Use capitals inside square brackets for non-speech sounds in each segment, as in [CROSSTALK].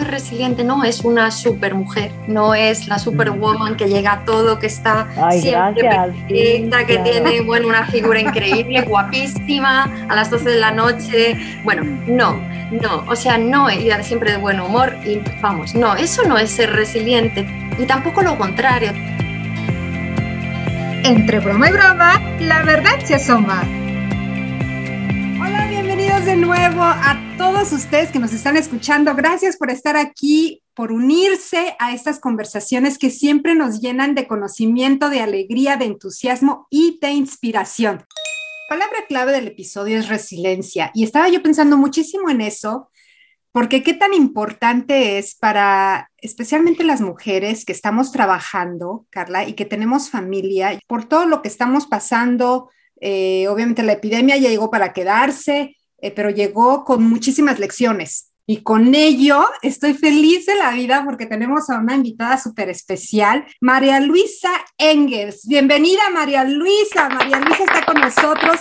mujer resiliente no es una supermujer, no es la superwoman que llega a todo, que está siempre perfecta, que tiene bueno, una figura increíble, [LAUGHS] guapísima, a las 12 de la noche. Bueno, no, no, o sea, no ir siempre de buen humor y vamos, no, eso no es ser resiliente y tampoco lo contrario. Entre broma y broma, la verdad se asoma. Nuevo a todos ustedes que nos están escuchando. Gracias por estar aquí, por unirse a estas conversaciones que siempre nos llenan de conocimiento, de alegría, de entusiasmo y de inspiración. Palabra clave del episodio es resiliencia y estaba yo pensando muchísimo en eso porque qué tan importante es para especialmente las mujeres que estamos trabajando, Carla, y que tenemos familia, por todo lo que estamos pasando. Eh, obviamente la epidemia ya llegó para quedarse, eh, pero llegó con muchísimas lecciones. Y con ello estoy feliz de la vida porque tenemos a una invitada súper especial, María Luisa Engels. Bienvenida, María Luisa. María Luisa está con nosotros.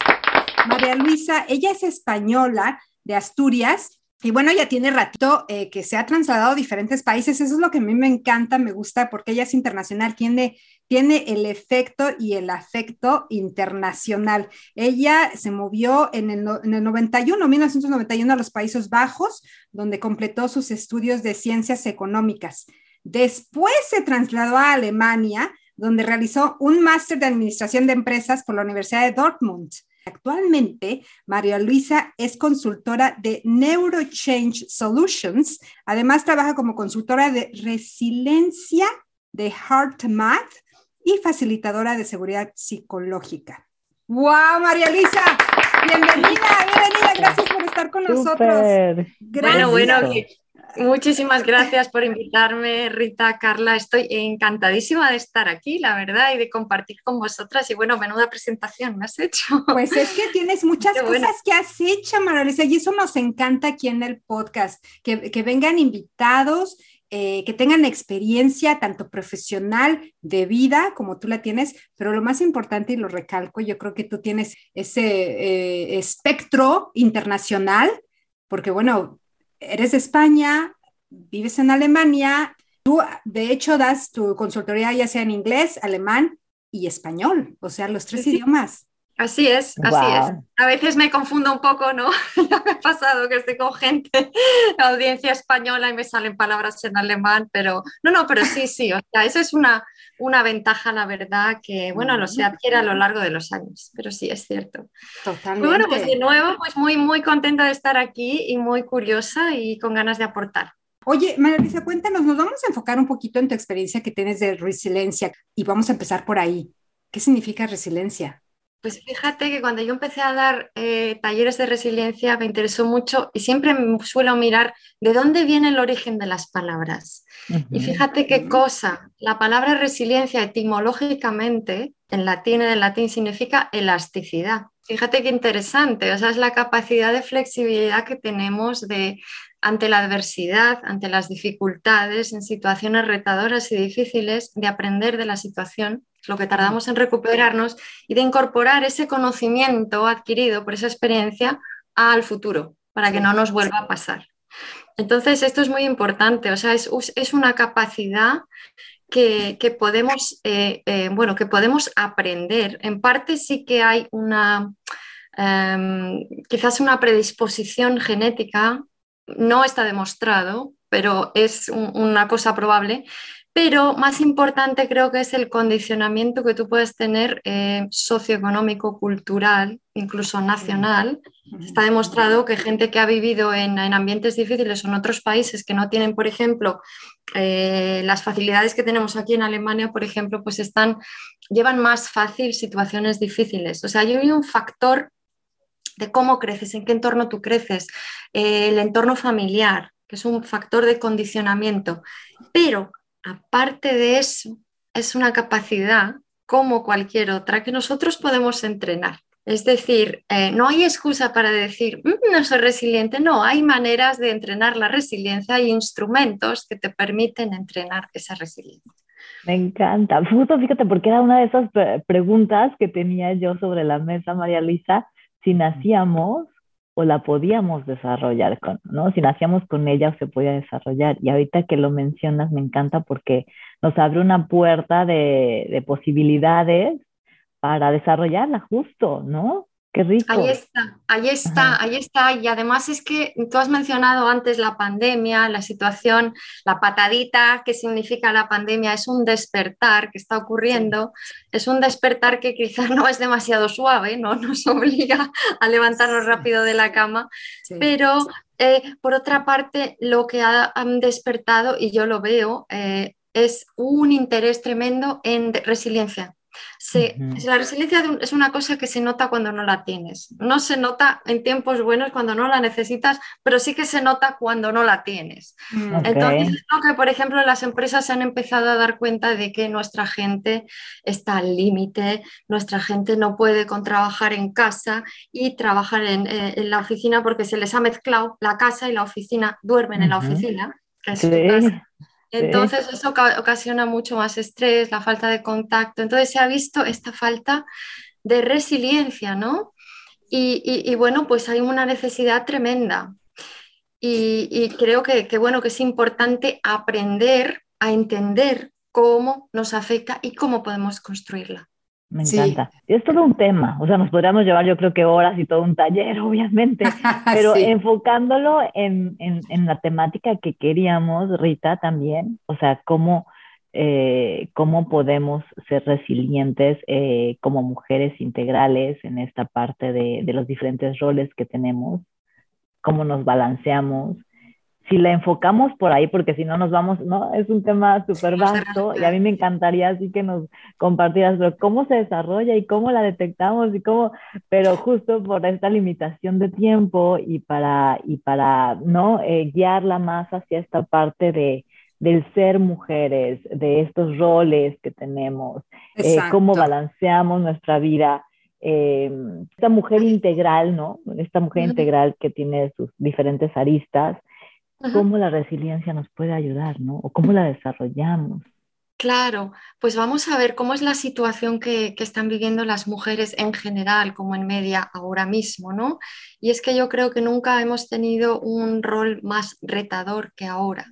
María Luisa, ella es española de Asturias y bueno, ya tiene ratito eh, que se ha trasladado a diferentes países. Eso es lo que a mí me encanta, me gusta, porque ella es internacional, tiene, tiene el efecto y el afecto internacional. Ella se movió en el, en el 91, 1991 a los Países Bajos, donde completó sus estudios de ciencias económicas. Después se trasladó a Alemania, donde realizó un máster de administración de empresas por la Universidad de Dortmund. Actualmente, María Luisa es consultora de NeuroChange Solutions. Además, trabaja como consultora de resiliencia de HeartMath y facilitadora de seguridad psicológica. ¡Wow, María Luisa! Bienvenida, bienvenida. Gracias por estar con nosotros. Bueno, bueno, Muchísimas gracias por invitarme, Rita, Carla. Estoy encantadísima de estar aquí, la verdad, y de compartir con vosotras. Y bueno, menuda presentación me has hecho. Pues es que tienes muchas cosas que has hecho, Maralisa, y eso nos encanta aquí en el podcast, que, que vengan invitados. Eh, que tengan experiencia tanto profesional de vida como tú la tienes, pero lo más importante y lo recalco, yo creo que tú tienes ese eh, espectro internacional, porque bueno, eres de España, vives en Alemania, tú de hecho das tu consultoría ya sea en inglés, alemán y español, o sea, los tres idiomas. Así es, así es. A veces me confundo un poco, ¿no? [LAUGHS] Ya me ha pasado que estoy con gente, audiencia española y me salen palabras en alemán, pero no, no, pero sí, sí, o sea, eso es una, una ventaja, la verdad, que, bueno, lo se adquiere a lo largo de los años, pero sí, es cierto. Totalmente. bueno, pues de nuevo, pues muy, muy contenta de estar aquí y muy curiosa y con ganas de aportar. Oye, María cuéntanos, nos vamos a enfocar un poquito en tu experiencia que tienes de resiliencia y vamos a empezar por ahí. ¿Qué significa resiliencia? Pues fíjate que cuando yo empecé a dar eh, talleres de resiliencia me interesó mucho y siempre suelo mirar de dónde viene el origen de las palabras. Y fíjate qué cosa, la palabra resiliencia etimológicamente en latín, en latín significa elasticidad. Fíjate qué interesante, o sea, es la capacidad de flexibilidad que tenemos de ante la adversidad, ante las dificultades, en situaciones retadoras y difíciles, de aprender de la situación, lo que tardamos en recuperarnos, y de incorporar ese conocimiento adquirido por esa experiencia al futuro, para que no nos vuelva a pasar. Entonces, esto es muy importante, o sea, es, una capacidad que, podemos, eh, eh, bueno, que podemos aprender. En parte sí que hay una, em, quizás una predisposición genética no está demostrado, pero es una cosa probable. Pero más importante creo que es el condicionamiento que tú puedes tener eh, socioeconómico, cultural, incluso nacional. Está demostrado que gente que ha vivido en, ambientes difíciles o en otros países que no tienen, por ejemplo, eh, las facilidades que tenemos aquí en Alemania, por ejemplo, pues están, llevan más fácil situaciones difíciles. O sea, hay un factor de cómo creces, en qué entorno tú creces, eh, el entorno familiar, que es un factor de condicionamiento. Pero aparte de eso, es una capacidad como cualquier otra que nosotros podemos entrenar. Es decir, eh, no hay excusa para decir, mm, no soy resiliente, no, hay maneras de entrenar la resiliencia, hay instrumentos que te permiten entrenar esa resiliencia. Me encanta. Justo fíjate, porque era una de esas preguntas que tenía yo sobre la mesa, María Luisa, si nacíamos o la podíamos desarrollar, con, ¿no? Si nacíamos con ella se podía desarrollar. Y ahorita que lo mencionas me encanta porque nos abre una puerta de posibilidades para desarrollarla justo, ¿no? Qué rico. Ahí está, ahí está, ahí está. Y además es que tú has mencionado antes la pandemia, la situación, la patadita que significa la pandemia, es un despertar que está ocurriendo, es un despertar que quizás no es demasiado suave, ¿no? Nos obliga a levantarnos rápido de la cama, pero eh, por otra parte, lo que han despertado, y yo lo veo, eh, es un interés tremendo en resiliencia Sí, la resiliencia es una cosa que se nota cuando no la tienes. No se nota en tiempos buenos cuando no la necesitas, pero sí que se nota cuando no la tienes. Mm. Entonces, creo que, por ejemplo, las empresas se han empezado a dar cuenta de que nuestra gente está al límite, nuestra gente no puede con trabajar en casa y trabajar en, eh, la oficina porque se les ha mezclado la casa y la oficina, duermen en la oficina. Que es entonces eso ocasiona mucho más estrés, la falta de contacto. Entonces se ha visto esta falta de resiliencia, ¿no? Y, bueno, pues hay una necesidad tremenda. Y, creo que, bueno, que es importante aprender a entender cómo nos afecta y cómo podemos construirla. Me encanta. Es todo un tema, o sea, nos podríamos llevar yo creo que horas y todo un taller, [LAUGHS] obviamente, [LAUGHS] pero enfocándolo en, en, la temática que queríamos, Rita, también, o sea, cómo, eh, cómo podemos ser resilientes eh, como mujeres integrales en esta parte de, de los diferentes roles que tenemos, cómo nos balanceamos, si la enfocamos por ahí, porque si no nos vamos, ¿no? Es un tema súper vasto y a mí me encantaría así que nos compartieras, pero cómo se desarrolla y cómo la detectamos y cómo, pero justo por esta limitación de tiempo y para, y para, ¿no? Eh, guiarla más hacia esta parte de, del ser mujeres, de estos roles que tenemos, eh, cómo balanceamos nuestra vida. Eh, esta mujer integral, ¿no? Esta mujer integral que tiene sus diferentes aristas, cómo la resiliencia nos puede ayudar, ¿no? O cómo la desarrollamos. Claro, pues vamos a ver cómo es la situación que, están viviendo las mujeres en general, como en media ahora mismo, ¿no? Y es que yo creo que nunca hemos tenido un rol más retador que ahora,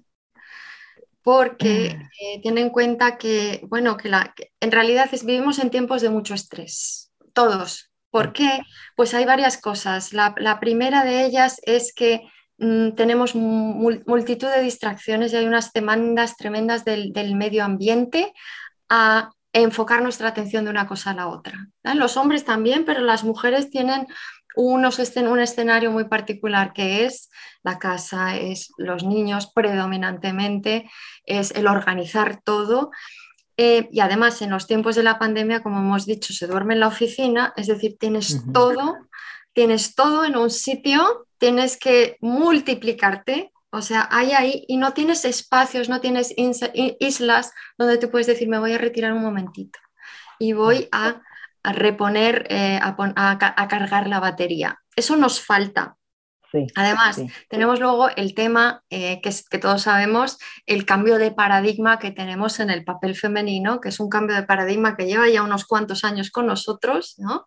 porque mm. eh, tiene en cuenta que, bueno, que, la, en realidad vivimos en tiempos de mucho estrés, todos. ¿Por qué? Pues hay varias cosas. la primera de ellas es que Mm, tenemos multitud de distracciones y hay unas demandas tremendas del, medio ambiente a enfocar nuestra atención de una cosa a la otra. Los hombres también, pero las mujeres tienen unos, un escenario muy particular que es la casa, es los niños predominantemente, es el organizar todo. Eh, y además en los tiempos de la pandemia, como hemos dicho, se duerme en la oficina, es decir, tienes todo, tienes todo en un sitio tienes que multiplicarte, o sea, hay ahí y no tienes espacios, no tienes islas donde te puedes decir, me voy a retirar un momentito y voy a, reponer, eh, a, cargar la batería. Eso nos falta. Además, tenemos luego el tema eh, que, que, todos sabemos, el cambio de paradigma que tenemos en el papel femenino, que es un cambio de paradigma que lleva ya unos cuantos años con nosotros, ¿no?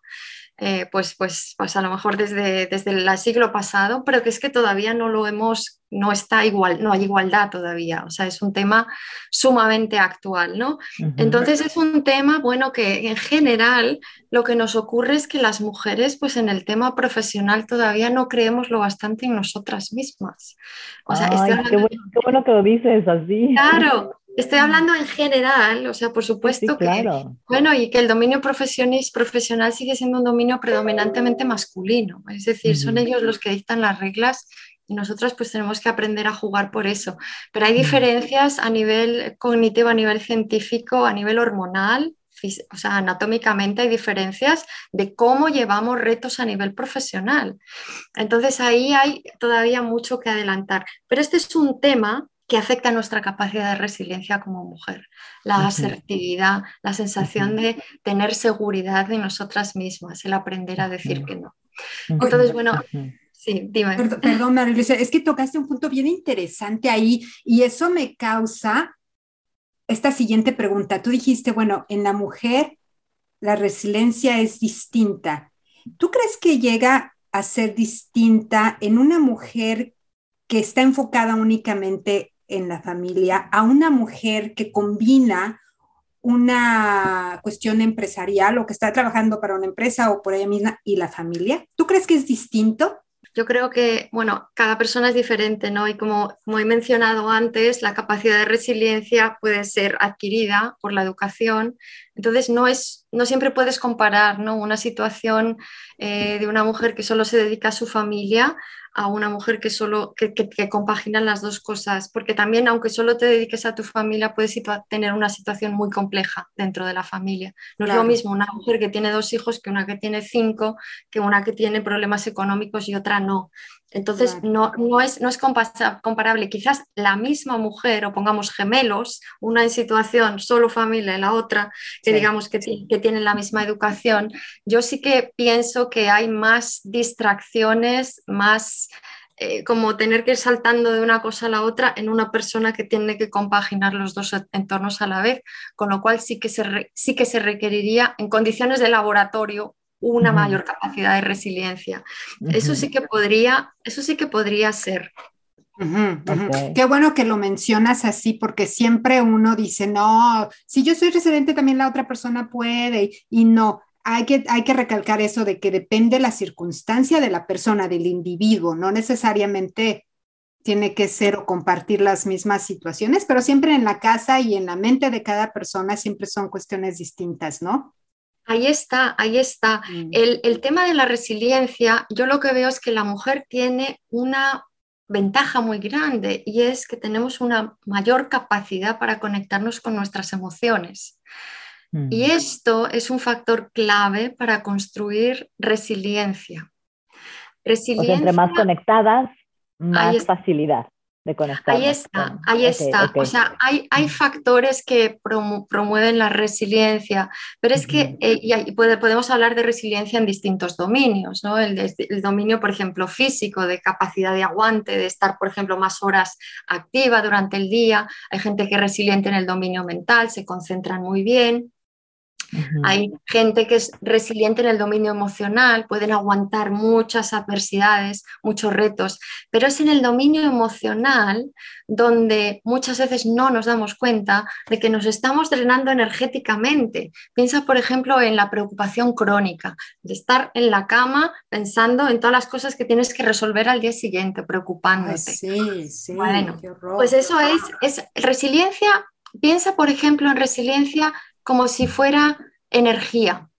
Eh, pues, pues, pues a lo mejor desde, desde el siglo pasado, pero que es que todavía no lo hemos, no está igual, no hay igualdad todavía, o sea, es un tema sumamente actual, ¿no? Entonces es un tema, bueno, que en general lo que nos ocurre es que las mujeres, pues en el tema profesional todavía no creemos lo bastante en nosotras mismas. O sea, qué, bueno, qué bueno que lo dices así. Claro, Estoy hablando en general, o sea, por supuesto que, bueno, y que el dominio profesional sigue siendo un dominio predominantemente masculino, es decir, son ellos los que dictan las reglas y nosotros pues tenemos que aprender a jugar por eso. Pero hay diferencias a nivel cognitivo, a nivel científico, a nivel hormonal, o sea, anatómicamente hay diferencias de cómo llevamos retos a nivel profesional. Entonces ahí hay todavía mucho que adelantar. Pero este es un tema que afecta nuestra capacidad de resiliencia como mujer. La asertividad, la sensación de tener seguridad de nosotras mismas, el aprender a decir que no. Entonces, bueno, sí, dime. Perdón, María Luisa, es que tocaste un punto bien interesante ahí y eso me causa esta siguiente pregunta. Tú dijiste, bueno, en la mujer la resiliencia es distinta. ¿Tú crees que llega a ser distinta en una mujer que está enfocada únicamente en la familia a una mujer que combina una cuestión empresarial o que está trabajando para una empresa o por ella misma y la familia? ¿Tú crees que es distinto? Yo creo que, bueno, cada persona es diferente, ¿no? Y como, como he mencionado antes, la capacidad de resiliencia puede ser adquirida por la educación. Entonces, no, es, no siempre puedes comparar, ¿no? Una situación eh, de una mujer que solo se dedica a su familia a una mujer que solo que, que, compaginan las dos cosas, porque también aunque solo te dediques a tu familia, puedes tener una situación muy compleja dentro de la familia. No es lo mismo una mujer que tiene dos hijos que una que tiene cinco, que una que tiene problemas económicos y otra no. Entonces, no, no, es, no es comparable. Quizás la misma mujer, o pongamos gemelos, una en situación solo familia y la otra, que digamos que, que, tienen la misma educación, yo sí que pienso que hay más distracciones, más eh, como tener que ir saltando de una cosa a la otra en una persona que tiene que compaginar los dos entornos a la vez, con lo cual sí que se, sí que se requeriría en condiciones de laboratorio una mayor capacidad de resiliencia. Eso sí que podría, eso sí que podría ser. Qué bueno que lo mencionas así, porque siempre uno dice, no, si yo soy resiliente, también la otra persona puede, y no. Hay que, hay que recalcar eso de que depende la circunstancia de la persona, del individuo, no necesariamente tiene que ser o compartir las mismas situaciones, pero siempre en la casa y en la mente de cada persona siempre son cuestiones distintas, ¿no? Ahí está, ahí está. Mm. El, tema de la resiliencia, yo lo que veo es que la mujer tiene una ventaja muy grande y es que tenemos una mayor capacidad para conectarnos con nuestras emociones. Y mm. esto es un factor clave para construir resiliencia. resiliencia entre más conectadas, más facilidad de conectar. Ahí está, ahí está. O sea, hay, hay factores que promueven la resiliencia, pero es que eh, y podemos hablar de resiliencia en distintos dominios, ¿no? El, el, dominio, por ejemplo, físico, de capacidad de aguante, de estar, por ejemplo, más horas activa durante el día. Hay gente que es resiliente en el dominio mental, se concentran muy bien. Hay gente que es resiliente en el dominio emocional, pueden aguantar muchas adversidades, muchos retos, pero es en el dominio emocional donde muchas veces no nos damos cuenta de que nos estamos drenando energéticamente. Piensa, por ejemplo, en la preocupación crónica, de estar en la cama pensando en todas las cosas que tienes que resolver al día siguiente, preocupándote. sí, sí, bueno, pues eso es, es resiliencia. Piensa, por ejemplo, en resiliencia como si fuera energía.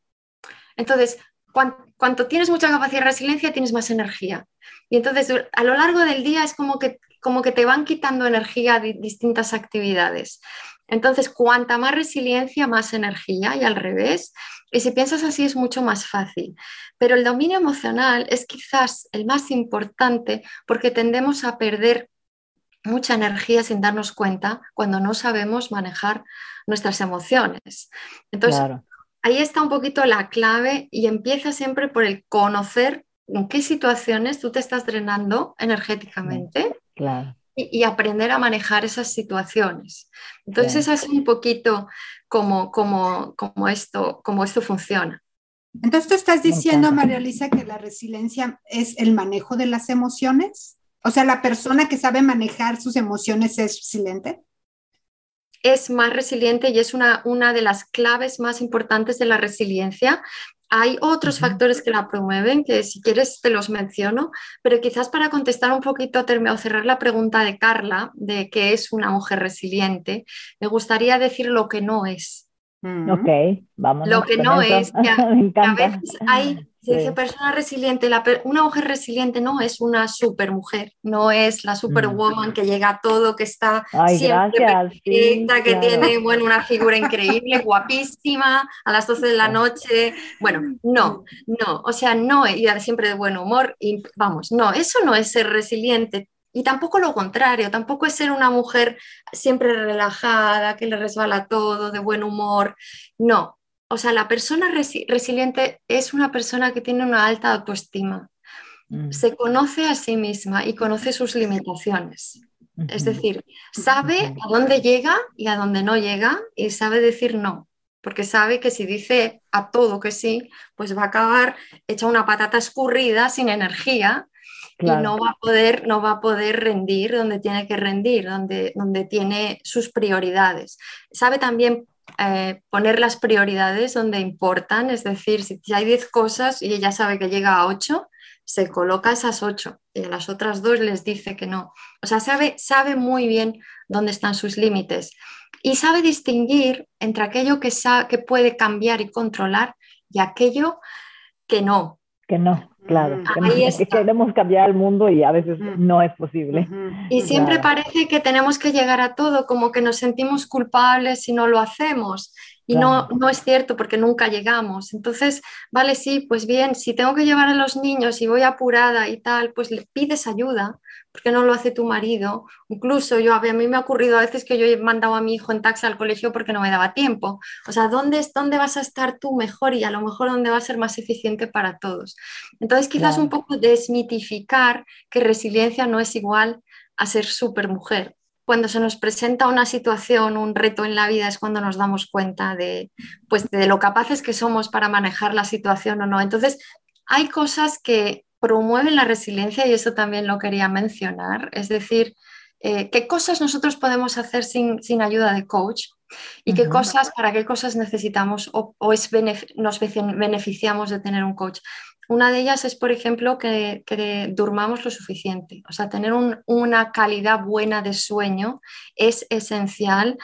Entonces, cuanto, tienes mucha capacidad de resiliencia, tienes más energía. Y entonces, a lo largo del día es como que, como que te van quitando energía distintas actividades. Entonces, cuanta más resiliencia, más energía y al revés. Y si piensas así es mucho más fácil. Pero el dominio emocional es quizás el más importante porque tendemos a perder mucha energía sin darnos cuenta cuando no sabemos manejar nuestras emociones. Entonces, ahí está un poquito la clave y empieza siempre por el conocer en qué situaciones tú te estás drenando energéticamente y, aprender a manejar esas situaciones. Entonces, es un poquito como, como, como, esto, como esto funciona. Entonces, tú estás diciendo, María Lisa, que la resiliencia es el manejo de las emociones. O sea, la persona que sabe manejar sus emociones es resiliente es más resiliente y es una, una de las claves más importantes de la resiliencia. Hay otros factores que la promueven, que si quieres te los menciono, pero quizás para contestar un poquito o cerrar la pregunta de Carla, de qué es una mujer resiliente, me gustaría decir lo que no es. Ok, vamos. Lo que no es, que a, [LAUGHS] veces hay se dice persona resiliente, una mujer resiliente no es una super mujer, no es la superwoman mm. que llega a todo, que está siempre perfecta, que tiene bueno, una figura increíble, [LAUGHS] guapísima, a las 12 de la noche. Bueno, no, no, o sea, no, y siempre de buen humor, y vamos, no, eso no es ser resiliente. Y tampoco lo contrario, tampoco es ser una mujer siempre relajada, que le resbala todo, de buen humor. No, o sea, la persona resiliente es una persona que tiene una alta autoestima. Mm. Se conoce a sí misma y conoce sus limitaciones. Es decir, sabe a dónde llega y a dónde no llega y sabe decir no. porque sabe que si dice a todo que sí, pues va a acabar hecha una patata escurrida, sin energía, y no va, a poder, no va a poder rendir donde tiene que rendir, donde, donde tiene sus prioridades. Sabe también eh, poner las prioridades donde importan, es decir, si hay 10 cosas y ella sabe que llega a 8, se coloca esas 8 y a las otras dos les dice que no. O sea, sabe, sabe muy bien dónde están sus límites y sabe distinguir entre aquello que, que puede cambiar y controlar y aquello que no. Que no. Claro, mm. que, queremos cambiar el mundo y a veces mm. no es posible. Y siempre parece que tenemos que llegar a todo, como que nos sentimos culpables si no lo hacemos. Y no, no es cierto porque nunca llegamos. Entonces, vale, sí, pues bien, si tengo que llevar a los niños y voy apurada y tal, pues le pides ayuda, ¿Por qué no lo hace tu marido? Incluso yo, a mí me ha ocurrido a veces que yo he mandado a mi hijo en taxi al colegio porque no me daba tiempo. O sea, ¿dónde, es, dónde vas a estar tú mejor y a lo mejor dónde va a ser más eficiente para todos? Entonces, quizás un poco desmitificar que resiliencia no es igual a ser mujer. Cuando se nos presenta una situación, un reto en la vida, es cuando nos damos cuenta de, pues, de lo capaces que somos para manejar la situación o no. Entonces, hay cosas que promueven la resiliencia y eso también lo quería mencionar. Es decir, eh, qué cosas nosotros podemos hacer sin, ayuda de coach y qué cosas, para qué cosas necesitamos o, es nos beneficiamos de tener un coach. Una de ellas es, por ejemplo, que, durmamos lo suficiente. O sea, tener una calidad buena de sueño es esencial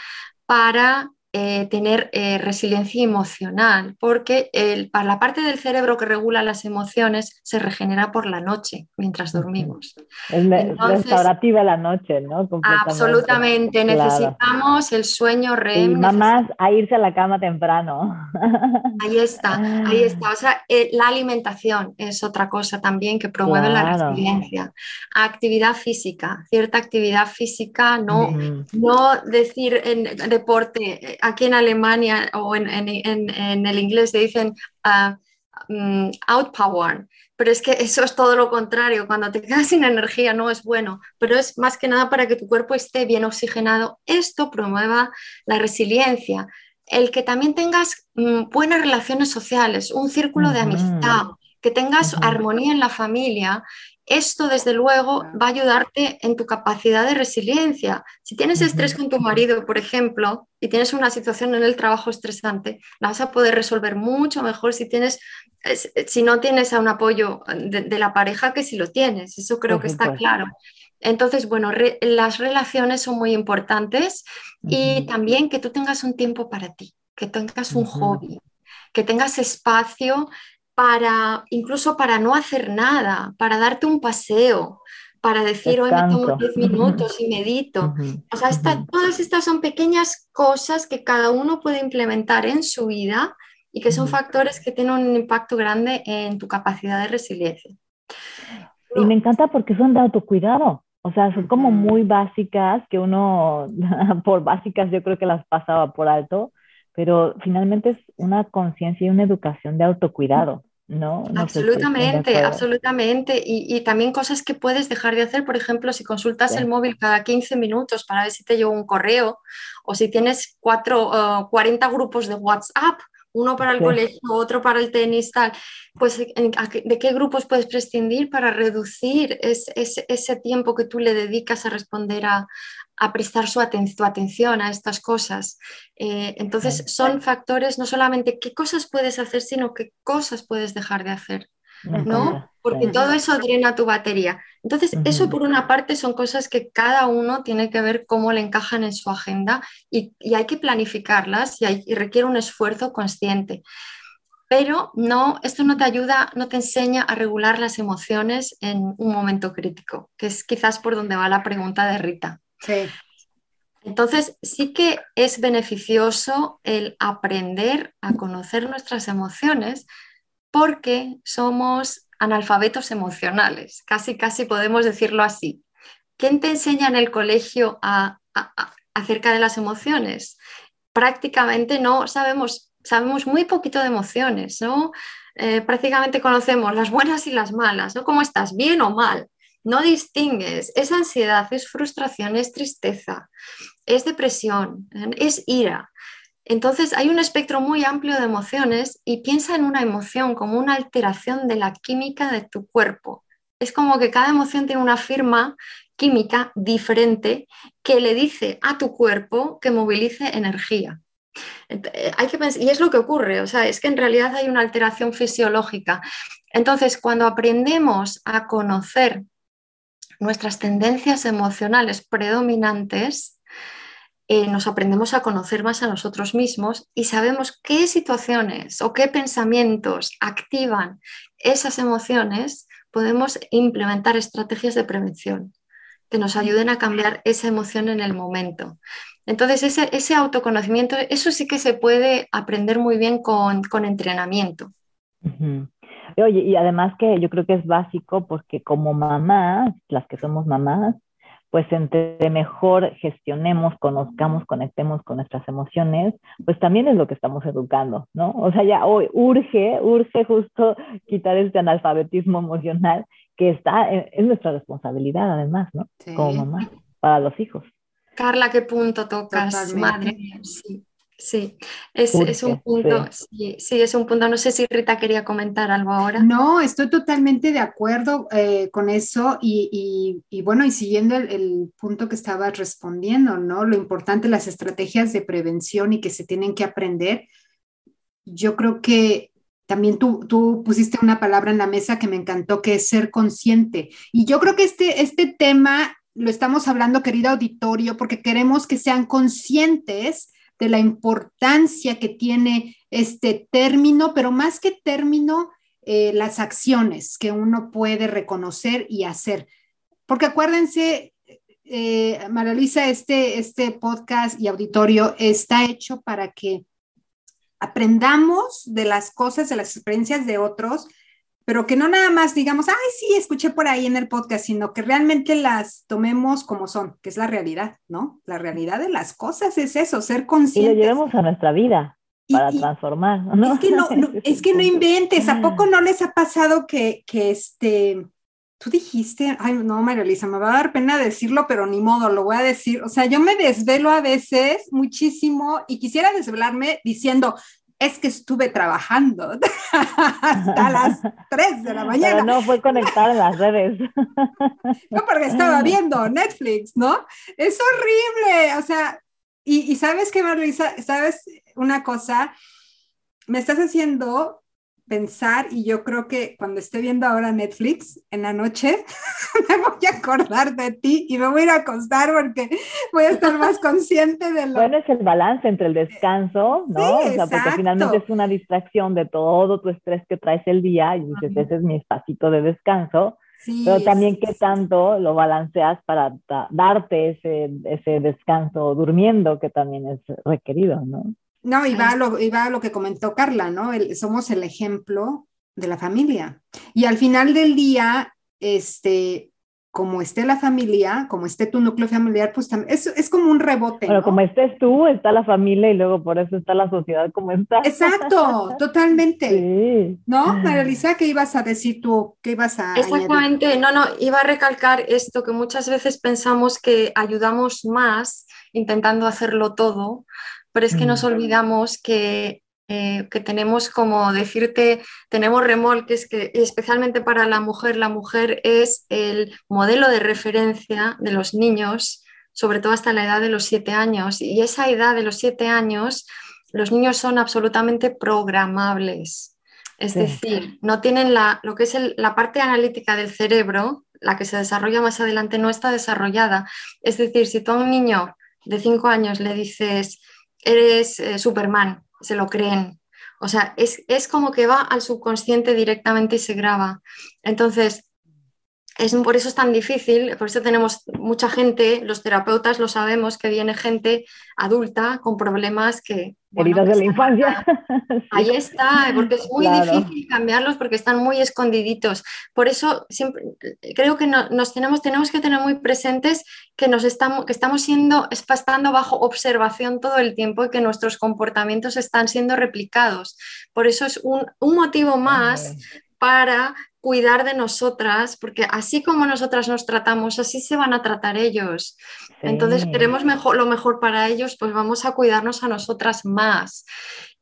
para eh, tener eh, resiliencia emocional, porque el, para la parte del cerebro que regula las emociones se regenera por la noche mientras dormimos. Es restaurativa la noche, ¿no? Absolutamente, necesitamos el sueño REM. Y mamás a irse a la cama temprano. Ahí está, ahí está. O sea, eh, la alimentación es otra cosa también que promueve la resiliencia. Actividad física, cierta actividad física, no, no decir en deporte aquí en Alemania o en, el inglés se dicen uh, outpower, pero es que eso es todo lo contrario. Cuando te quedas sin energía no es bueno, pero es más que nada para que tu cuerpo esté bien oxigenado. Esto promueva la resiliencia. El que también tengas mm, buenas relaciones sociales, un círculo de amistad, que tengas armonía en la familia esto, desde luego, va a ayudarte en tu capacidad de resiliencia. Si tienes estrés con tu marido, por ejemplo, y tienes una situación en el trabajo estresante, la vas a poder resolver mucho mejor si, tienes, si no tienes a un apoyo de, la pareja que si lo tienes. Eso creo que está claro. Entonces, bueno, las relaciones son muy importantes y también que tú tengas un tiempo para ti, que tengas un hobby, que tengas espacio para incluso para no hacer nada, para darte un paseo, para decir, hoy me tomo 10 minutos y medito. O sea, todas estas son pequeñas cosas que cada uno puede implementar en su vida y que son factores que tienen un impacto grande en tu capacidad de resiliencia. Y me encanta porque son de autocuidado. O sea, son como muy básicas que uno, [LAUGHS] por básicas yo creo que las pasaba por alto, pero finalmente es una conciencia y una educación de autocuidado. ¿No? absolutamente, absolutamente. Y, también cosas que puedes dejar de hacer, por ejemplo, si consultas el móvil cada 15 minutos para ver si te llegó un correo o si tienes cuatro, 40 grupos de WhatsApp, uno para el colegio, otro para el tenis, tal, pues ¿de qué grupos puedes prescindir para reducir ese tiempo que tú le dedicas a responder a, a prestar su atención a estas cosas. Eh, entonces, son factores no solamente qué cosas puedes hacer, sino qué cosas puedes dejar de hacer. ¿no? Porque todo eso drena tu batería. Entonces, eso por una parte son cosas que cada uno tiene que ver cómo le encajan en su agenda y, hay que planificarlas y, y, requiere un esfuerzo consciente. Pero no, esto no te ayuda, no te enseña a regular las emociones en un momento crítico, que es quizás por donde va la pregunta de Rita. Sí. Entonces, sí que es beneficioso el aprender a conocer nuestras emociones porque somos analfabetos emocionales, casi, casi podemos decirlo así. ¿Quién te enseña en el colegio acerca de las emociones? Prácticamente no sabemos, sabemos muy poquito de emociones, ¿no? Eh, prácticamente conocemos las buenas y las malas, ¿no? ¿Cómo estás? ¿Bien o mal? No distingues, es ansiedad, es frustración, es tristeza, es depresión, es ira. Entonces hay un espectro muy amplio de emociones y piensa en una emoción como una alteración de la química de tu cuerpo. Es como que cada emoción tiene una firma química diferente que le dice a tu cuerpo que movilice energía. Eh, hay que y es lo que ocurre, o sea, es que en realidad hay una alteración fisiológica. Entonces, cuando aprendemos a conocer nuestras tendencias emocionales predominantes, eh, nos aprendemos a conocer más a nosotros mismos y sabemos qué situaciones o qué pensamientos activan esas emociones, podemos implementar estrategias de prevención que nos ayuden a cambiar esa emoción en el momento. Entonces, ese, autoconocimiento, eso sí que se puede aprender muy bien con, entrenamiento. Oye, y además que yo creo que es básico porque como mamás, las que somos mamás, pues entre mejor gestionemos, conozcamos, conectemos con nuestras emociones, pues también es lo que estamos educando, ¿no? O sea, ya hoy urge, urge justo quitar este analfabetismo emocional que está, es nuestra responsabilidad además, ¿no? Como mamá, para los hijos. Carla, ¿qué punto tocas? Madre sí. Sí, es, un punto, sí. es un punto. No sé si Rita quería comentar algo ahora. No, estoy totalmente de acuerdo eh, con eso y, bueno, y siguiendo el, punto que estabas respondiendo, ¿no? Lo importante, las estrategias de prevención y que se tienen que aprender. Yo creo que también tú, tú pusiste una palabra en la mesa que me encantó, que es ser consciente. Y yo creo que este, este tema lo estamos hablando, querido auditorio, porque queremos que sean conscientes de la importancia que tiene este término, pero más que término, eh, las acciones que uno puede reconocer y hacer. Porque acuérdense, eh, Maralisa, este, este podcast y auditorio está hecho para que aprendamos de las cosas, de las experiencias de otros, pero que no nada más digamos, ay, sí, escuché por ahí en el podcast, sino que realmente las tomemos como son, que es la realidad, ¿no? La realidad de las cosas es eso, ser conscientes. Y lo llevemos a nuestra vida para transformar, ¿no? Es que no, [LAUGHS] es que no inventes, ¿a poco no les ha pasado que, que este, tú dijiste, ay, no, María Elisa, me va a dar pena decirlo, pero ni modo, lo voy a decir. O sea, yo me desvelo a veces muchísimo y quisiera desvelarme diciendo, es que estuve trabajando [LAUGHS] hasta las [LAUGHS] 3 de la mañana. Pero no fue [LAUGHS] conectar en las redes. no, porque estaba viendo Netflix, ¿no? Es horrible, o sea, y, sabes qué, Marisa, sabes una cosa, me estás haciendo pensar y yo creo que cuando esté viendo ahora Netflix en la noche, [LAUGHS] me voy a acordar de ti y me voy a ir a acostar porque voy a estar más consciente de lo... Bueno, es el balance entre el descanso, ¿no? o sea, porque finalmente es una distracción de todo tu estrés que traes el día y dices, ese es mi espacito de descanso. pero también qué tanto lo balanceas para darte ese, ese descanso durmiendo que también es requerido, ¿no? No, y va, a lo, lo que comentó Carla, ¿no? somos el ejemplo de la familia. Y al final del día, este, como esté la familia, como esté tu núcleo familiar, pues también es, es como un rebote. Pero como estés tú, está la familia y luego por eso está la sociedad como está. Exacto, [LAUGHS] totalmente. Sí. ¿No? María Elisa, ¿qué ibas a decir tú? ¿Qué ibas a Exactamente, no, no, iba a recalcar esto, que muchas veces pensamos que ayudamos más intentando hacerlo todo, pero es que nos mm. olvidamos que, eh, que tenemos como decirte, tenemos remolques que especialmente para la mujer, la mujer es el modelo de referencia de los niños, sobre todo hasta la edad de los siete años. Y esa edad de los siete años, los niños son absolutamente programables. Es decir, no tienen la, lo que es la parte analítica del cerebro, la que se desarrolla más adelante, no está desarrollada. Es decir, si tú a un niño de cinco años le dices, eres eh, Superman, se lo creen. O sea, es, es, como que va al subconsciente directamente y se graba. Entonces, es, por eso es tan difícil, por eso tenemos mucha gente, los terapeutas lo sabemos, que viene gente adulta con problemas que... Heridas de la infancia. [LAUGHS] Ahí está, porque es muy difícil cambiarlos porque están muy escondiditos. Por eso siempre creo que nos tenemos, tenemos que tener muy presentes que, nos estamos, que estamos siendo, estando bajo observación todo el tiempo y que nuestros comportamientos están siendo replicados. Por eso es un, un motivo más para cuidar de nosotras, porque así como nosotras nos tratamos, así se van a tratar ellos. Entonces queremos mejor, lo mejor para ellos, pues vamos a cuidarnos a nosotras más.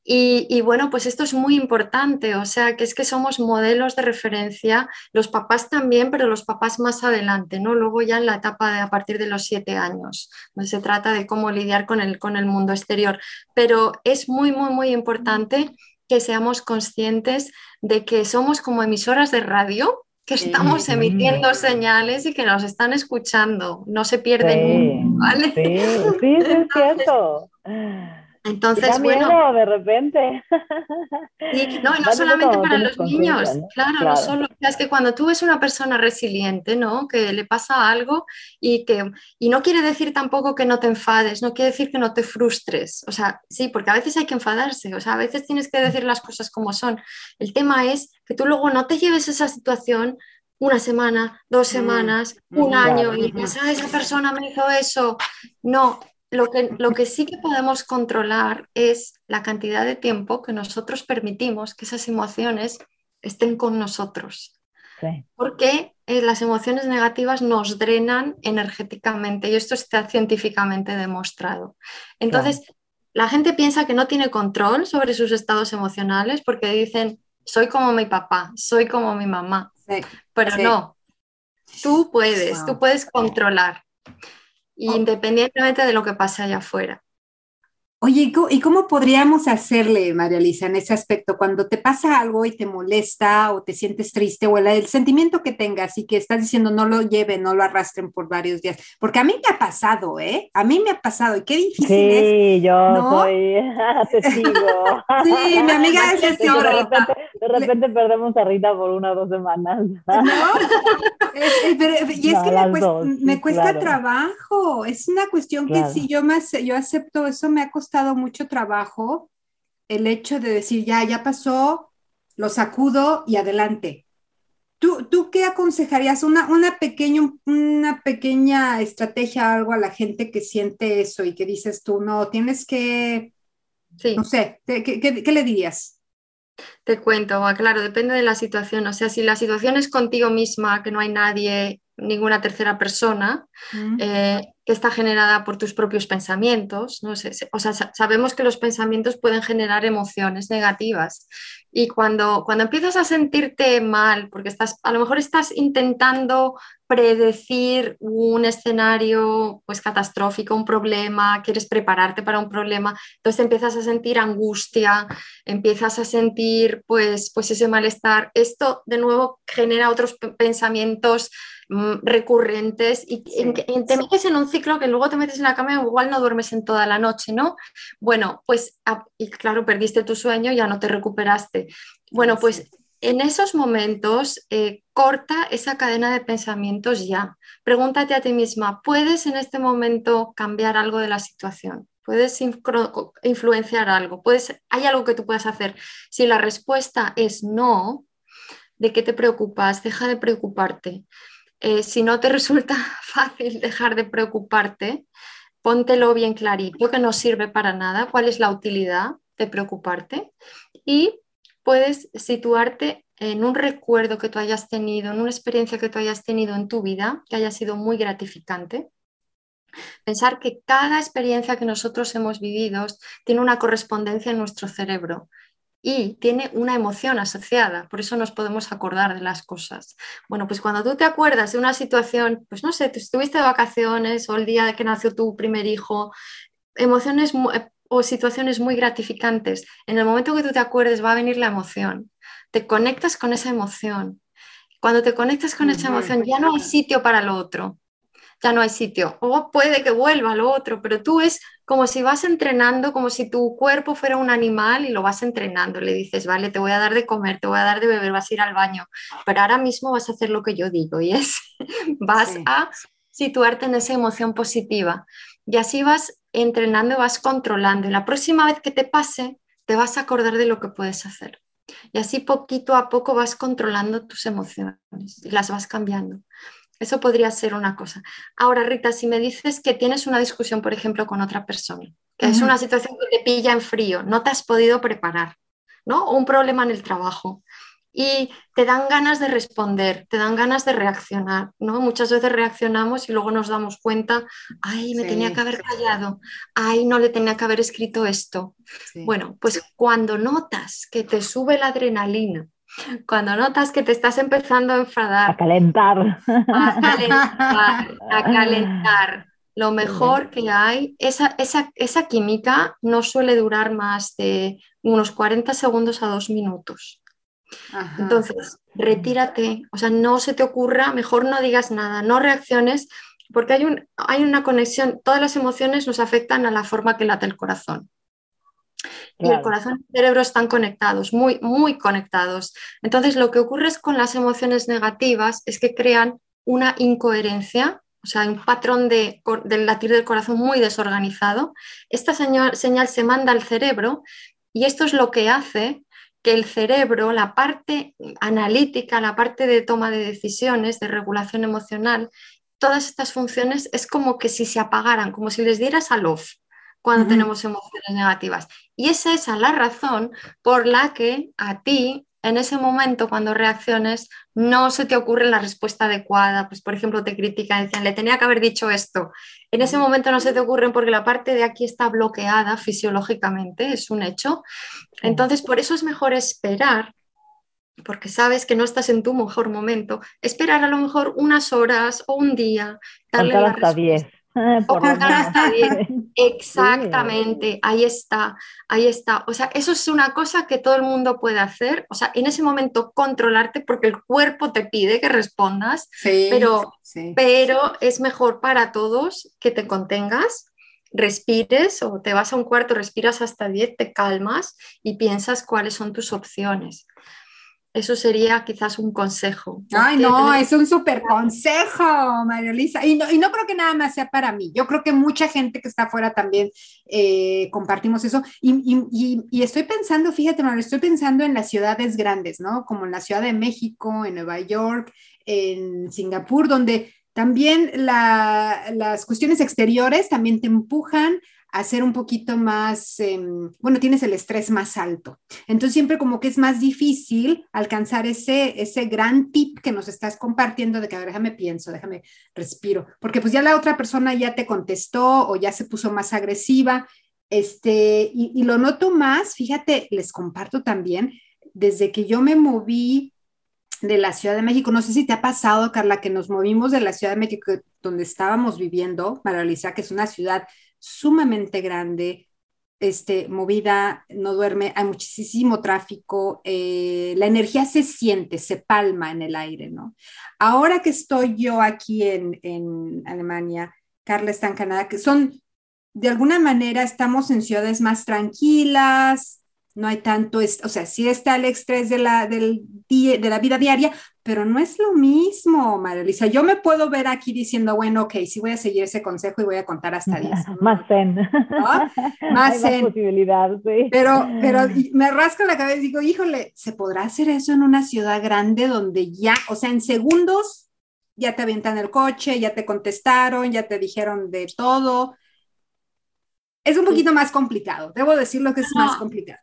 Y, bueno, pues esto es muy importante, o sea, que es que somos modelos de referencia, los papás también, pero los papás más adelante, ¿no? Luego ya en la etapa de a partir de los siete años, donde se trata de cómo lidiar con el, con el mundo exterior. Pero es muy, muy, muy importante que seamos conscientes de que somos como emisoras de radio, que estamos emitiendo señales y que nos están escuchando, no se pierden ¿vale? Sí, sí, es cierto. Entonces, bueno. de repente. [LAUGHS] no, no solamente para los niños, claro, no solo. Es que cuando tú ves una persona resiliente, ¿no? Que le pasa algo y que. Y no quiere decir tampoco que no te enfades, no quiere decir que no te frustres. O sea, sí, porque a veces hay que enfadarse, o sea, a veces tienes que decir las cosas como son. El tema es que tú luego no te lleves esa situación una semana, dos mm, semanas, un año y esa persona me hizo eso. No, lo que, lo que sí que podemos controlar es la cantidad de tiempo que nosotros permitimos que esas emociones estén con nosotros. Porque eh, las emociones negativas nos drenan energéticamente y esto está científicamente demostrado. Entonces, la gente piensa que no tiene control sobre sus estados emocionales porque dicen, soy como mi papá, soy como mi mamá. Pero no, tú puedes, tú puedes controlar independientemente de lo que pase allá afuera. Oye, ¿y cómo podríamos hacerle, María Lisa, en ese aspecto? Cuando te pasa algo y te molesta o te sientes triste o el, sentimiento que tengas y que estás diciendo no lo lleven, no lo arrastren por varios días. Porque a mí me ha pasado, ¿eh? A mí me ha pasado y qué difícil es. Sí, yo soy [LAUGHS] testigo. [LAUGHS] sí, mi amiga es [LAUGHS] testigo. De repente, de repente perdemos a Rita por una o dos semanas. ¿No? y es que me cuesta, trabajo. Es una cuestión que si yo, me, yo acepto eso, me ha costado mucho trabajo el hecho de decir, ya, ya pasó, lo sacudo y adelante. ¿Tú, tú qué aconsejarías? Una, una, una pequeña estrategia, algo a la gente que siente eso y que dices tú, no, tienes que, no sé, ¿qué, qué, le dirías? Te cuento, claro, depende de la situación. O sea, si la situación es contigo misma, que no hay nadie, ninguna tercera persona, mm. eh, que está generada por tus propios pensamientos. ¿no? O sea, sabemos que los pensamientos pueden generar emociones negativas. Y cuando, cuando empiezas a sentirte mal, porque estás, a lo mejor estás intentando predecir un escenario pues, catastrófico, un problema, quieres prepararte para un problema, entonces empiezas a sentir angustia, empiezas a sentir pues, pues ese malestar. Esto de nuevo genera otros pensamientos recurrentes y, te metes en un ciclo que luego te metes en la cama y igual no duermes en toda la noche, ¿no? Bueno, pues, y claro, perdiste tu sueño, ya no te recuperaste. Bueno, pues en esos momentos eh, corta esa cadena de pensamientos ya. Pregúntate a ti misma, ¿puedes en este momento cambiar algo de la situación? ¿Puedes influenciar algo? ¿Puedes, ¿Hay algo que tú puedas hacer? Si la respuesta es no, ¿de qué te preocupas? Deja de preocuparte. Eh, si no te [LAUGHS] resulta fácil dejar de preocuparte, póntelo bien clarito, que no sirve para nada, cuál es la utilidad de preocuparte y puedes situarte en un recuerdo que tú hayas tenido, en una experiencia que tú hayas tenido en tu vida, que haya sido muy gratificante. Pensar que cada experiencia que nosotros hemos vivido tiene una correspondencia en nuestro cerebro y tiene una emoción asociada, por eso nos podemos acordar de las cosas. Bueno, pues cuando tú te acuerdas de una situación, pues no sé, tú estuviste de vacaciones o el día que nació tu primer hijo, emociones eh, o situaciones muy gratificantes, en el momento que tú te acuerdes va a venir la emoción, te conectas con esa emoción. Cuando te conectas con esa emoción ya no hay sitio para lo otro, ya no hay sitio. O puede que vuelva lo otro, pero tú es como si vas entrenando, como si tu cuerpo fuera un animal y lo vas entrenando. Le dices, vale, te voy a dar de comer, te voy a dar de beber, vas a ir al baño, pero ahora mismo vas a hacer lo que yo digo y es, [LAUGHS] vas a situarte en esa emoción positiva. Y así vas entrenando, vas controlando. Y la próxima vez que te pase, te vas a acordar de lo que puedes hacer. Y así poquito a poco vas controlando tus emociones y las vas cambiando. Eso podría ser una cosa. Ahora, Rita, si me dices que tienes una discusión, por ejemplo, con otra persona, que es una situación que te pilla en frío, no te has podido preparar, ¿no? O un problema en el trabajo y te dan ganas de responder, te dan ganas de reaccionar, ¿no? Muchas veces reaccionamos y luego nos damos cuenta, ay, me tenía que haber callado, ay, no le tenía que haber escrito esto. Bueno, pues cuando notas que te sube la adrenalina, cuando notas que te estás empezando a enfadar, a calentar, a calentar, a calentar, lo mejor que hay, esa, esa, esa química no suele durar más de unos 40 segundos a dos minutos. Entonces, retírate, o sea, no se te ocurra, mejor no digas nada, no reacciones, porque hay, un, hay una conexión, todas las emociones nos afectan a la forma que late el corazón. Y el corazón y el cerebro están conectados, muy, muy conectados. Entonces, lo que ocurre es con las emociones negativas es que crean una incoherencia, o sea, un patrón de, del latir del corazón muy desorganizado. Esta señal, señal se manda al cerebro y esto es lo que hace que el cerebro, la parte analítica, la parte de toma de decisiones, de regulación emocional, todas estas funciones es como que si se apagaran, como si les dieras al off cuando tenemos emociones negativas. Y esa es la razón por la que a ti en ese momento, cuando reacciones, no se te ocurre la respuesta adecuada. Pues, por ejemplo, te critican, decían, le tenía que haber dicho esto. En ese momento no se te ocurren porque la parte de aquí está bloqueada fisiológicamente, es un hecho. Entonces, por eso es mejor esperar porque sabes que no estás en tu mejor momento, esperar a lo mejor unas horas o un día, darle la hasta 10. [LAUGHS] Exactamente, ahí está, ahí está. O sea, eso es una cosa que todo el mundo puede hacer. O sea, en ese momento controlarte porque el cuerpo te pide que respondas, pero, pero es mejor para todos que te contengas, respires o te vas a un cuarto, respiras hasta 10, te calmas y piensas cuáles son tus opciones. Eso sería quizás un consejo. Ay, no, es un súper consejo, María Luisa. Y no, y no creo que nada más sea para mí. Yo creo que mucha gente que está afuera también eh, compartimos eso. Y, estoy pensando, fíjate, María, estoy pensando en las ciudades grandes, ¿no? Como en la Ciudad de México, en Nueva York, en Singapur, donde también las cuestiones exteriores también te empujan hacer un poquito más, em, bueno, tienes el estrés más alto. Entonces siempre como que es más difícil alcanzar ese, ese gran tip que nos estás compartiendo de que, a ver, déjame pienso, déjame respiro, porque pues ya la otra persona ya te contestó o ya se puso más agresiva. Este, y, y lo noto más, fíjate, les comparto también, desde que yo me moví de la Ciudad de México. No sé si te ha pasado, Carla, que nos movimos de la Ciudad de México, donde estábamos viviendo, María que es una ciudad sumamente grande, este, movida, no duerme, hay muchísimo tráfico, eh, la energía se siente, se palma en el aire, ¿no? Ahora que estoy yo aquí en, en Alemania, Carla está en Canadá, que son, de alguna manera, estamos en ciudades más tranquilas, no hay tanto, o sea, sí está el estrés de la, del de la vida diaria, pero no es lo mismo, María Luisa. Yo me puedo ver aquí diciendo, bueno, ok, sí voy a seguir ese consejo y voy a contar hasta 10. [LAUGHS] más zen. [LAUGHS] Más zen. posibilidad, sí. Pero, pero me rasco la cabeza y digo, híjole, ¿se podrá hacer eso en una ciudad grande donde ya, o sea, en segundos ya te avientan el coche, ya te contestaron, ya te dijeron de todo? Es un poquito más complicado, debo decirlo que es más complicado.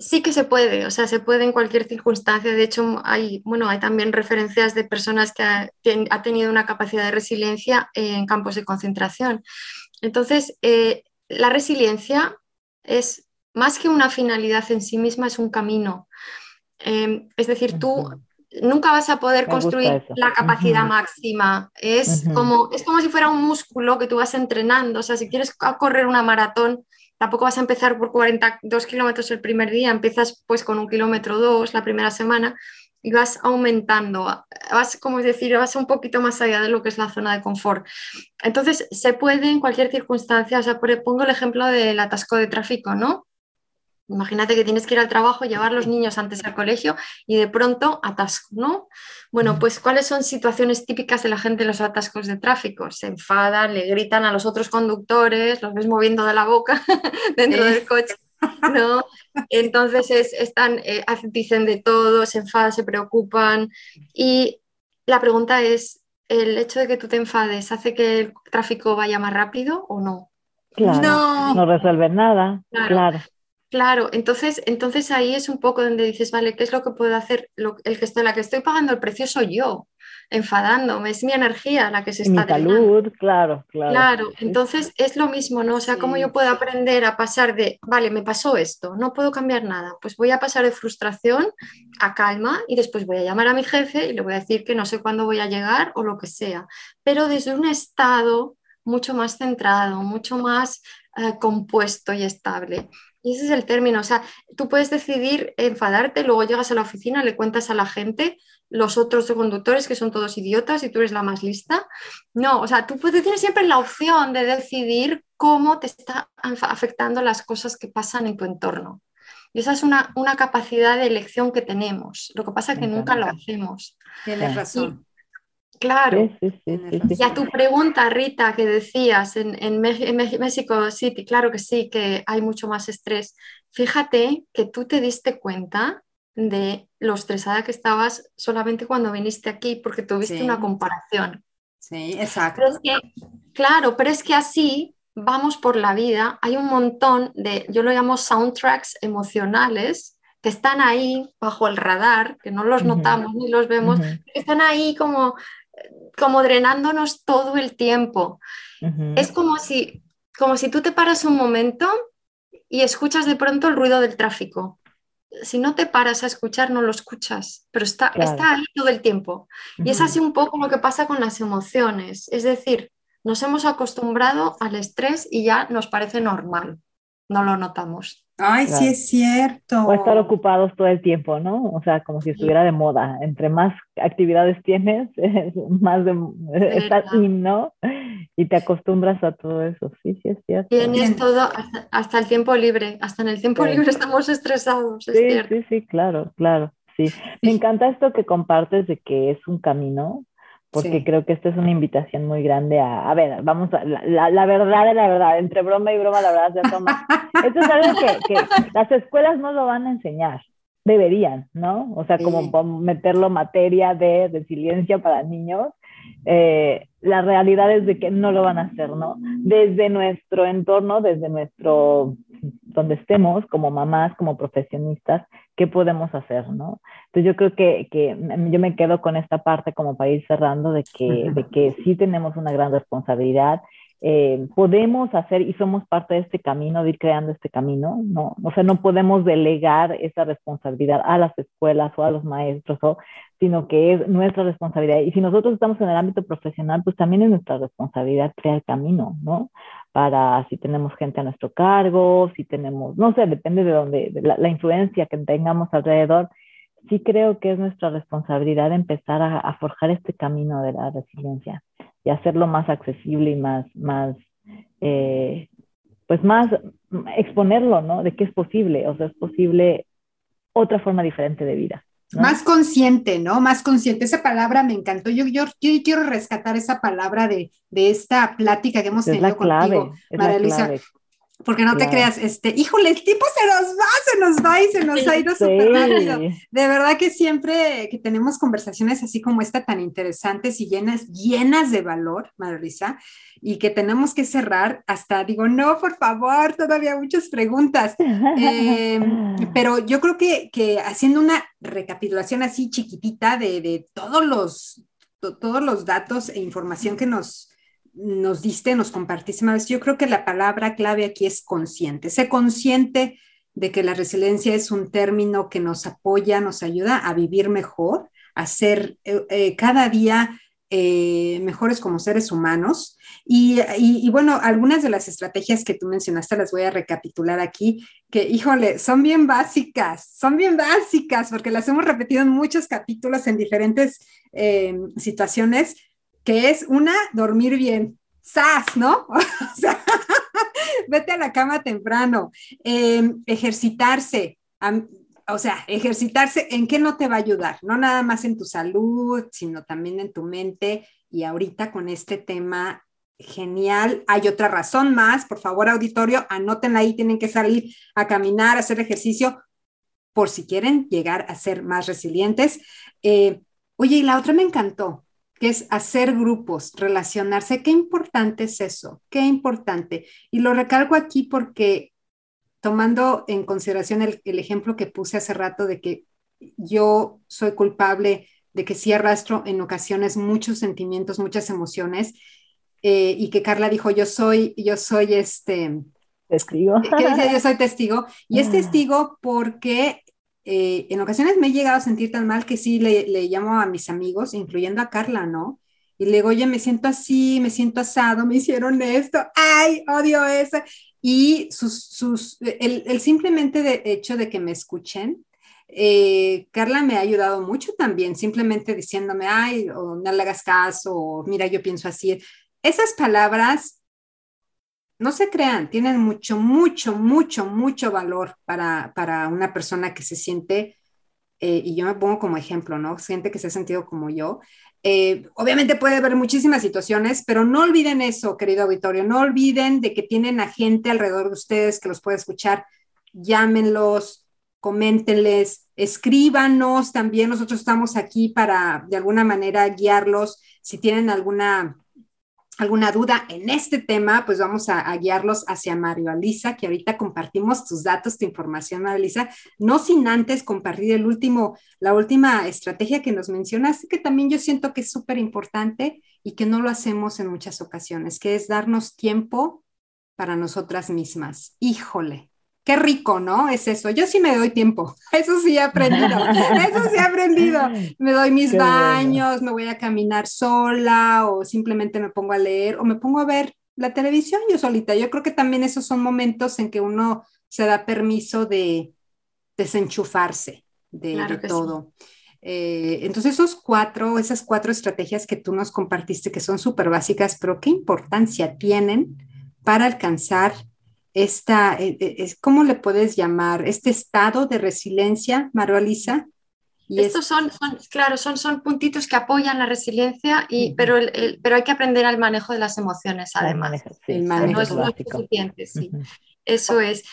Sí que se puede, o sea, se puede en cualquier circunstancia. De hecho, hay, bueno, hay también referencias de personas que han ha tenido una capacidad de resiliencia en campos de concentración. Entonces, eh, la resiliencia es más que una finalidad en sí misma, es un camino. Em, es decir, tú nunca vas a poder construir la capacidad máxima. Es, como, es como si fuera un músculo que tú vas entrenando. O sea, si quieres correr una maratón, tampoco vas a empezar por 42 kilómetros el primer día, empiezas pues con un kilómetro dos la primera semana y vas aumentando, vas, como decir, vas un poquito más allá de lo que es la zona de confort. Entonces, se puede en cualquier circunstancia, o sea, pongo el ejemplo del atasco de tráfico, ¿no? Imagínate que tienes que ir al trabajo, llevar los niños antes al colegio y de pronto atasco, ¿no? Bueno, pues ¿cuáles son situaciones típicas de la gente en los atascos de tráfico? Se enfadan, le gritan a los otros conductores, los ves moviendo de la boca [LAUGHS] dentro del coche, ¿no? Entonces están, eh, dicen de todo, se enfadan, se preocupan y la pregunta es, ¿el hecho de que tú te enfades hace que el tráfico vaya más rápido o no? Claro, no, no resuelve nada, claro. Claro, entonces, entonces ahí es un poco donde dices, vale, ¿qué es lo que puedo hacer? el que estoy, la que estoy pagando el precio soy yo, enfadándome, es mi energía la que se está Mi salud, claro, claro. Claro, entonces es lo mismo, ¿no? O sea, ¿cómo yo puedo aprender a pasar de, vale, me pasó esto, no puedo cambiar nada, pues voy a pasar de frustración a calma y después voy a llamar a mi jefe y le voy a decir que no sé cuándo voy a llegar o lo que sea, pero desde un estado mucho más centrado, mucho más eh, compuesto y estable. Y ese es el término, o sea, tú puedes decidir enfadarte, luego llegas a la oficina, le cuentas a la gente, los otros conductores que son todos idiotas y tú eres la más lista. No, o sea, tú puedes, tienes siempre la opción de decidir cómo te están afectando las cosas que pasan en tu entorno. Y esa es una, una capacidad de elección que tenemos. Lo que pasa es que nunca lo hacemos. Tienes razón. Claro. y a tu pregunta, Rita, que decías en, en, México City, claro que sí, que hay mucho más estrés. Fíjate que tú te diste cuenta de lo estresada que estabas solamente cuando viniste aquí, porque tuviste una comparación. Sí, exacto. claro, pero es que así vamos por la vida. Hay un montón de, yo lo llamo soundtracks emocionales, que están ahí bajo el radar, que no los notamos ni los vemos, están ahí como como drenándonos todo el tiempo. Es como si, como si tú te paras un momento y escuchas de pronto el ruido del tráfico. Si no te paras a escuchar, no lo escuchas, pero está, está ahí todo el tiempo. Y es así un poco lo que pasa con las emociones. Es decir, nos hemos acostumbrado al estrés y ya nos parece normal, no lo notamos. Ay, sí es cierto. O estar ocupados todo el tiempo, ¿no? O sea, como si estuviera de moda. Entre más actividades tienes, [LAUGHS] más de, estás ¿no? Y te acostumbras a todo eso. Sí, sí es cierto. Tienes todo, hasta, el tiempo libre. Hasta en el tiempo libre estamos estresados, es sí, cierto. Sí, sí, claro, claro. Sí. Me encanta esto que compartes de que es un camino, porque creo que esta es una invitación muy grande a, a ver, vamos a, la, la, verdad de la verdad, entre broma y broma, la verdad es broma. [LAUGHS] Esto es algo que, que, las escuelas no lo van a enseñar, deberían, ¿no? O sea, como meterlo materia de resiliencia para niños, eh, la realidad es de que no lo van a hacer, ¿no? Desde nuestro entorno, desde nuestro, donde estemos, como mamás, como profesionistas, ¿qué podemos hacer, no? Entonces yo creo que, que yo me quedo con esta parte como para ir cerrando de que, de que sí tenemos una gran responsabilidad eh, podemos hacer y somos parte de este camino, de ir creando este camino, ¿no? O sea, no podemos delegar esa responsabilidad a las escuelas o a los maestros, o, sino que es nuestra responsabilidad. Y si nosotros estamos en el ámbito profesional, pues también es nuestra responsabilidad crear camino, ¿no? Para si tenemos gente a nuestro cargo, si tenemos, no sé, depende de dónde, de la, la influencia que tengamos alrededor, sí creo que es nuestra responsabilidad empezar a, a forjar este camino de la resiliencia y hacerlo más accesible y más, más eh, pues más exponerlo, ¿no? De que es posible, o sea, es posible otra forma diferente de vida. Más consciente, ¿no? Más consciente. Esa palabra me encantó. Yo, yo, yo quiero rescatar esa palabra de, de esta plática que hemos tenido contigo, María Luisa. Porque no te creas, este, híjole, el tipo se nos va, se nos va y se nos ha ido súper rápido. De verdad que siempre que tenemos conversaciones así como esta tan interesantes y llenas, llenas de valor, Marisa, y que tenemos que cerrar, hasta digo, no, por favor, todavía muchas preguntas. Em, [LAUGHS] pero yo creo que, que, haciendo una recapitulación así chiquitita de, de todos los todos los datos e información que nos, nos diste, nos compartiste más. Yo creo que la palabra clave aquí es consciente. Sé consciente de que la resiliencia es un término que nos apoya, nos ayuda a vivir mejor, a ser eh, eh, cada día eh, mejores como seres humanos. Y, y, bueno, algunas de las estrategias que tú mencionaste las voy a recapitular aquí, que híjole, son bien básicas, son bien básicas, porque las hemos repetido en muchos capítulos en diferentes situaciones, que es una, dormir bien. ¡Sas! ¿No? [LAUGHS] o sea, vete a la cama temprano, em, ejercitarse. o sea, ejercitarse, ¿en qué no te va a ayudar? No nada más en tu salud, sino también en tu mente. Y ahorita con este tema genial, hay otra razón más. Por favor, auditorio, anótenla ahí, tienen que salir a caminar, a hacer ejercicio, por si quieren llegar a ser más resilientes. Eh, oye, y la otra me encantó que es hacer grupos, relacionarse. Qué importante es eso, qué importante. Y lo recalco aquí porque tomando en consideración el, ejemplo que puse hace rato de que yo soy culpable de que sí arrastro en ocasiones muchos sentimientos, muchas emociones, eh, y que Carla dijo, yo soy, yo soy este... Testigo. [LAUGHS] Que yo soy testigo. Y es ah. testigo porque eh, en ocasiones me he llegado a sentir tan mal que sí le, llamo a mis amigos, incluyendo a Carla, ¿no? Y le digo, oye, me siento así, me siento asado, me hicieron esto, ay, odio eso. Y sus, sus, el, el simplemente de hecho de que me escuchen, eh, Carla me ha ayudado mucho también, simplemente diciéndome, ay, o no le hagas caso, o mira, yo pienso así. Esas palabras, no se crean, tienen mucho, mucho, mucho, mucho valor para, para una persona que se siente, eh, y yo me pongo como ejemplo, ¿no? Siente que se ha sentido como yo, eh, obviamente puede haber muchísimas situaciones, pero no olviden eso, querido auditorio, no olviden de que tienen a gente alrededor de ustedes que los puede escuchar, llámenlos, coméntenles, escríbanos también, nosotros estamos aquí para de alguna manera guiarlos, si tienen alguna alguna duda en este tema, pues vamos a, guiarlos hacia Mario Alisa, que ahorita compartimos tus datos, tu información, Mario Alisa, no sin antes compartir el último, la última estrategia que nos mencionas, que también yo siento que es súper importante y que no lo hacemos en muchas ocasiones, que es darnos tiempo para nosotras mismas. Híjole, Qué rico, ¿no? Es eso. Yo sí me doy tiempo. [LAUGHS] Eso sí he aprendido. Eso sí he aprendido. [LAUGHS] Me doy mis baños, me voy a caminar sola o simplemente me pongo a leer o me pongo a ver la televisión yo solita. Yo creo que también esos son momentos en que uno se da permiso de desenchufarse de, todo. Eh, entonces, esos cuatro, esas cuatro estrategias que tú nos compartiste, que son súper básicas, pero qué importancia tienen para alcanzar esta, eh, eh, ¿cómo le puedes llamar? Este estado de resiliencia, María Lisa. Y Estos son, son, claro, son, son puntitos que apoyan la resiliencia, y, pero, pero hay que aprender al manejo de las emociones, además. El manejo, no es, suficiente, sí. Eso es.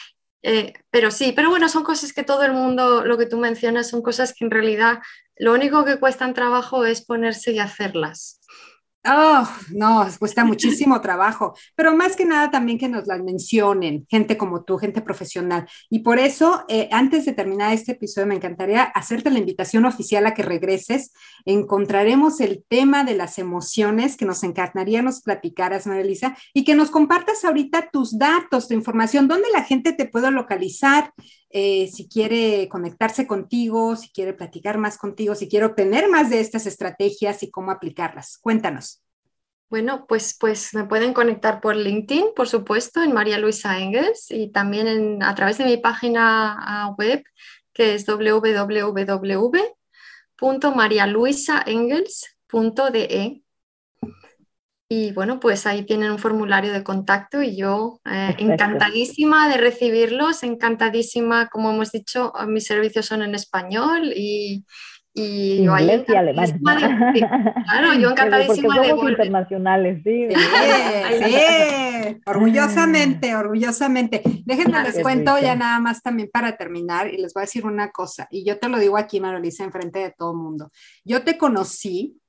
Eh, pero sí, pero bueno, son cosas que todo el mundo, lo que tú mencionas, son cosas que en realidad lo único que cuestan trabajo es ponerse y hacerlas. Oh, no, cuesta muchísimo trabajo, pero más que nada también que nos las mencionen, gente como tú, gente profesional. Y por eso, eh, antes de terminar este episodio, me encantaría hacerte la invitación oficial a que regreses. Encontraremos el tema de las emociones que nos encantaría nos platicaras, María Elisa, y que nos compartas ahorita tus datos, tu información, dónde la gente te puede localizar, eh, si quiere conectarse contigo, si quiere platicar más contigo, si quiere obtener más de estas estrategias y cómo aplicarlas. Cuéntanos. Bueno, pues, pues me pueden conectar por LinkedIn, por supuesto, en María Luisa Engels y también a través de mi página web que es www.marialuisaengels.de y bueno, pues ahí tienen un formulario de contacto y yo eh, encantadísima de recibirlos, encantadísima, como hemos dicho, mis servicios son en español y, y yo ahí y alemán. [LAUGHS] claro, yo encantadísima Porque somos internacionales, sí. Sí, orgullosamente, orgullosamente. Déjenme les cuento ya nada más también para terminar y les voy a decir una cosa, y yo te lo digo aquí, Marolisa, enfrente de todo el mundo. Yo te conocí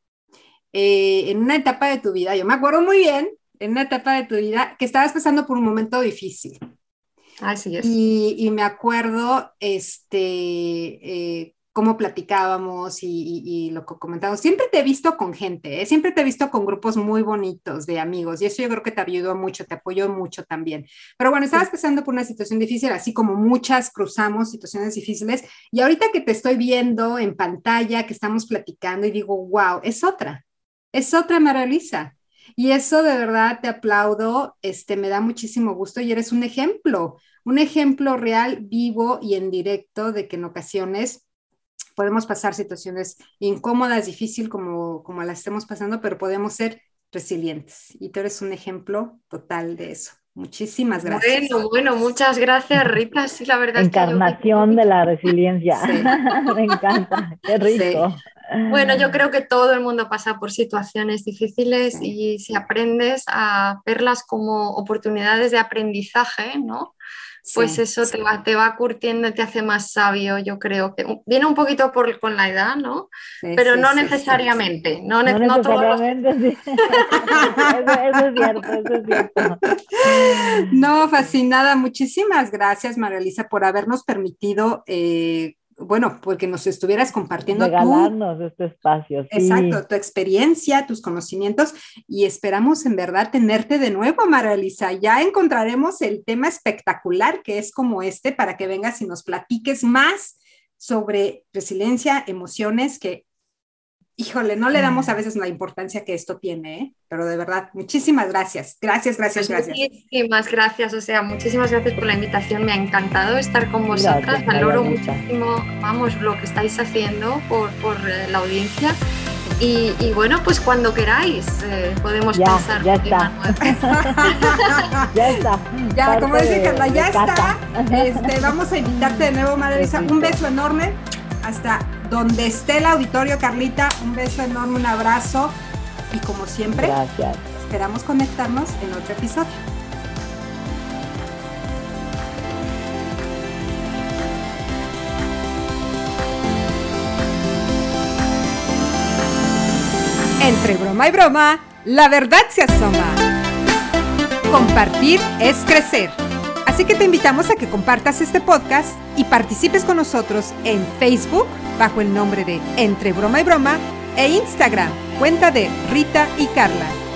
eh, en una etapa de tu vida, yo me acuerdo muy bien, en una etapa de tu vida que estabas pasando por un momento difícil. Así es. Y, me acuerdo este, eh, cómo platicábamos y, lo que comentábamos. Siempre te he visto con gente, ¿eh? siempre te he visto con grupos muy bonitos de amigos y eso yo creo que te ayudó mucho, te apoyó mucho también. Pero bueno, estabas pasando por una situación difícil, así como muchas cruzamos situaciones difíciles y ahorita que te estoy viendo en pantalla, que estamos platicando y digo, wow, es otra, es otra María Y eso de verdad te aplaudo, este, me da muchísimo gusto y eres un ejemplo, un ejemplo real, vivo y en directo de que en ocasiones podemos pasar situaciones incómodas, difíciles como, como las estemos pasando, pero podemos ser resilientes. Y tú eres un ejemplo total de eso. Muchísimas gracias. Bueno, bueno, muchas gracias, [LAUGHS] Rita. Sí, la verdad. Encarnación de la [LAUGHS] resiliencia. [LAUGHS] Me encanta. Qué rico. Bueno, yo creo que todo el mundo pasa por situaciones difíciles y si aprendes a verlas como oportunidades de aprendizaje, ¿no? Pues eso te va, te va curtiendo, te hace más sabio, yo creo que viene un poquito por, con la edad, ¿no? Pero no necesariamente, no, no, necesariamente, [LAUGHS] eso, es cierto, eso es cierto. No, fascinada, muchísimas gracias, María Elisa, por habernos permitido eh, bueno, porque nos estuvieras compartiendo Regalarnos este espacio. Exacto, tu experiencia, tus conocimientos y esperamos en verdad tenerte de nuevo, María Elisa. Ya encontraremos el tema espectacular que es como este para que vengas y nos platiques más sobre resiliencia, emociones, que híjole, no le damos a veces la importancia que esto tiene, ¿eh? pero de verdad, muchísimas gracias. Gracias, gracias, pues gracias. Muchísimas gracias, o sea, muchísimas gracias por la invitación. Me ha encantado estar con vosotras. Valoro muchísimo, vamos, lo que estáis haciendo por, por eh, la audiencia. Y, y, bueno, pues cuando queráis eh, podemos ya, pasar. [LAUGHS] Ya está. ya está. Ya, como dice Carla, ya está. Este, vamos a invitarte de nuevo, Madre Un beso enorme. Hasta donde esté el auditorio, Carlita, un beso enorme, un abrazo y como siempre, Gracias. esperamos conectarnos en otro episodio. Entre broma y broma, la verdad se asoma. Compartir es crecer. Así que te invitamos a que compartas este podcast y participes con nosotros en Facebook bajo el nombre de Entre Broma y Broma e Instagram, cuenta de Rita y Carla.